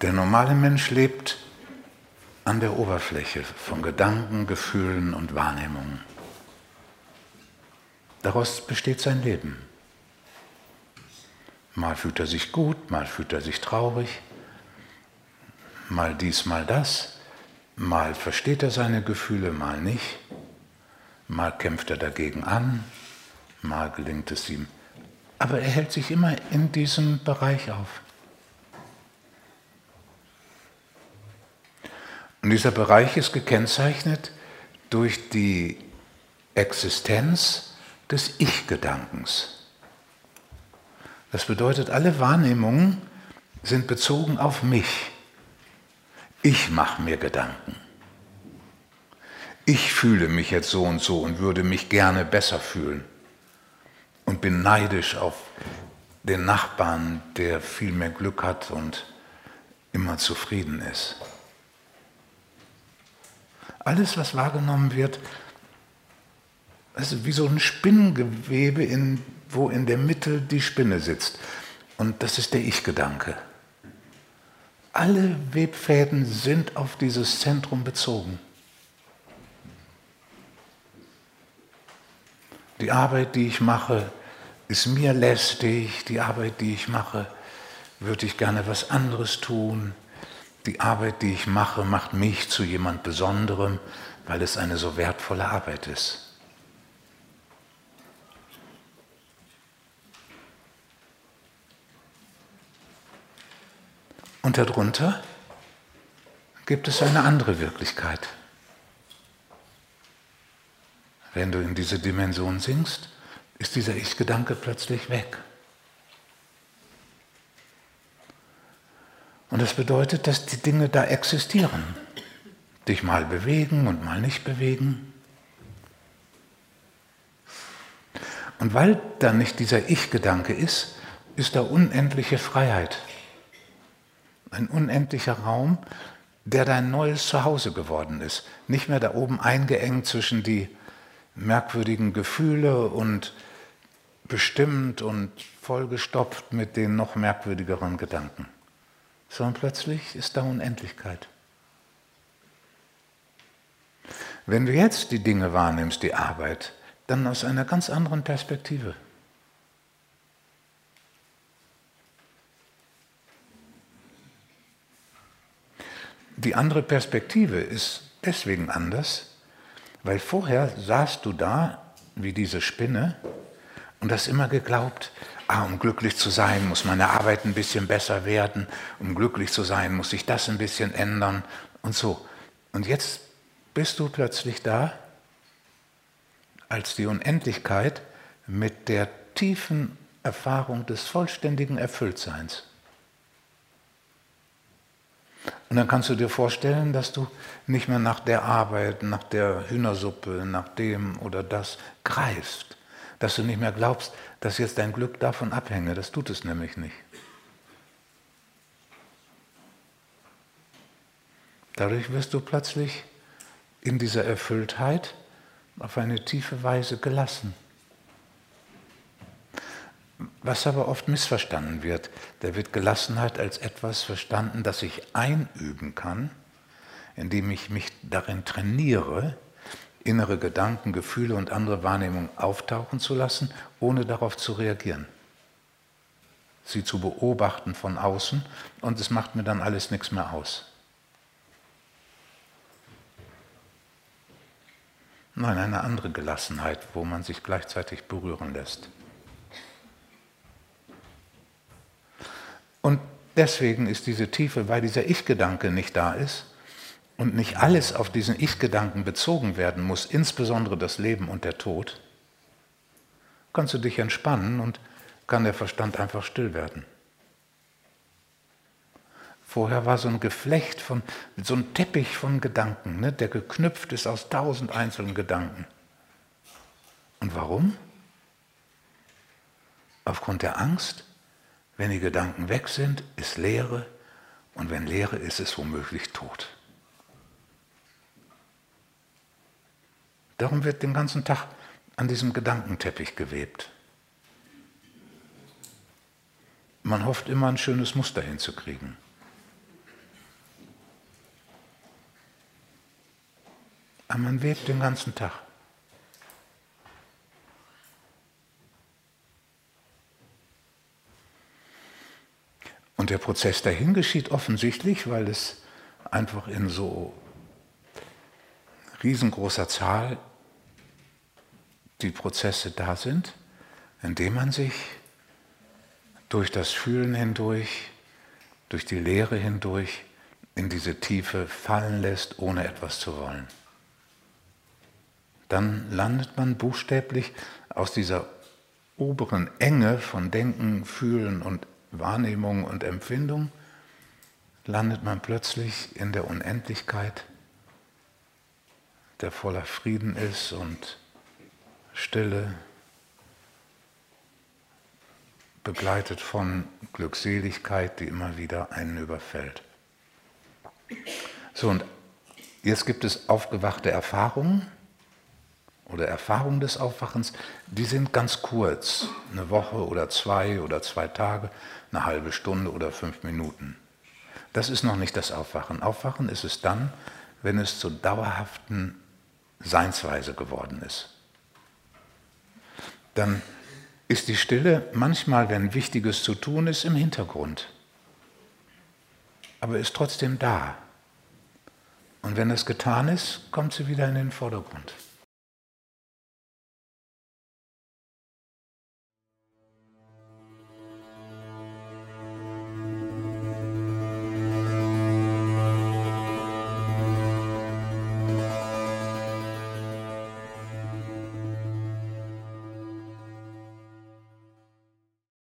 Der normale Mensch lebt an der Oberfläche von Gedanken, Gefühlen und Wahrnehmungen. Daraus besteht sein Leben. Mal fühlt er sich gut, mal fühlt er sich traurig, mal dies, mal das, mal versteht er seine Gefühle, mal nicht, mal kämpft er dagegen an, mal gelingt es ihm. Aber er hält sich immer in diesem Bereich auf. Und dieser Bereich ist gekennzeichnet durch die Existenz des Ich-Gedankens. Das bedeutet, alle Wahrnehmungen sind bezogen auf mich. Ich mache mir Gedanken. Ich fühle mich jetzt so und so und würde mich gerne besser fühlen und bin neidisch auf den Nachbarn, der viel mehr Glück hat und immer zufrieden ist. Alles, was wahrgenommen wird, ist wie so ein Spinnengewebe, in, wo in der Mitte die Spinne sitzt. Und das ist der Ich-Gedanke. Alle Webfäden sind auf dieses Zentrum bezogen. Die Arbeit, die ich mache, ist mir lästig. Die Arbeit, die ich mache, würde ich gerne was anderes tun. Die Arbeit, die ich mache, macht mich zu jemand Besonderem, weil es eine so wertvolle Arbeit ist. Und darunter gibt es eine andere Wirklichkeit. Wenn du in diese Dimension sinkst, ist dieser Ich-Gedanke plötzlich weg. Und das bedeutet, dass die Dinge da existieren, dich mal bewegen und mal nicht bewegen. Und weil da nicht dieser Ich-Gedanke ist, ist da unendliche Freiheit ein unendlicher Raum, der dein neues Zuhause geworden ist. Nicht mehr da oben eingeengt zwischen die merkwürdigen Gefühle und bestimmt und vollgestopft mit den noch merkwürdigeren Gedanken, sondern plötzlich ist da Unendlichkeit. Wenn du jetzt die Dinge wahrnimmst, die Arbeit, dann aus einer ganz anderen Perspektive. Die andere Perspektive ist deswegen anders, weil vorher saßt du da wie diese Spinne und hast immer geglaubt, ah, um glücklich zu sein, muss meine Arbeit ein bisschen besser werden, um glücklich zu sein, muss sich das ein bisschen ändern und so. Und jetzt bist du plötzlich da als die Unendlichkeit mit der tiefen Erfahrung des vollständigen Erfülltseins. Und dann kannst du dir vorstellen, dass du nicht mehr nach der Arbeit, nach der Hühnersuppe, nach dem oder das greifst. Dass du nicht mehr glaubst, dass jetzt dein Glück davon abhänge. Das tut es nämlich nicht. Dadurch wirst du plötzlich in dieser Erfülltheit auf eine tiefe Weise gelassen. Was aber oft missverstanden wird, da wird Gelassenheit als etwas verstanden, das ich einüben kann, indem ich mich darin trainiere, innere Gedanken, Gefühle und andere Wahrnehmungen auftauchen zu lassen, ohne darauf zu reagieren. Sie zu beobachten von außen und es macht mir dann alles nichts mehr aus. Nein, eine andere Gelassenheit, wo man sich gleichzeitig berühren lässt. Und deswegen ist diese Tiefe, weil dieser Ich-Gedanke nicht da ist und nicht alles auf diesen Ich-Gedanken bezogen werden muss, insbesondere das Leben und der Tod, kannst du dich entspannen und kann der Verstand einfach still werden. Vorher war so ein Geflecht von, so ein Teppich von Gedanken, ne, der geknüpft ist aus tausend einzelnen Gedanken. Und warum? Aufgrund der Angst, wenn die Gedanken weg sind, ist Leere und wenn Leere ist, ist womöglich Tod. Darum wird den ganzen Tag an diesem Gedankenteppich gewebt. Man hofft immer ein schönes Muster hinzukriegen. Aber man webt den ganzen Tag. Und der Prozess dahin geschieht offensichtlich, weil es einfach in so riesengroßer Zahl die Prozesse da sind, indem man sich durch das Fühlen hindurch, durch die Lehre hindurch in diese Tiefe fallen lässt, ohne etwas zu wollen. Dann landet man buchstäblich aus dieser oberen Enge von Denken, Fühlen und Wahrnehmung und Empfindung, landet man plötzlich in der Unendlichkeit, der voller Frieden ist und Stille, begleitet von Glückseligkeit, die immer wieder einen überfällt. So, und jetzt gibt es aufgewachte Erfahrungen oder Erfahrungen des Aufwachens, die sind ganz kurz, eine Woche oder zwei oder zwei Tage, eine halbe Stunde oder fünf Minuten. Das ist noch nicht das Aufwachen. Aufwachen ist es dann, wenn es zur dauerhaften Seinsweise geworden ist. Dann ist die Stille manchmal, wenn Wichtiges zu tun ist, im Hintergrund, aber ist trotzdem da. Und wenn das getan ist, kommt sie wieder in den Vordergrund.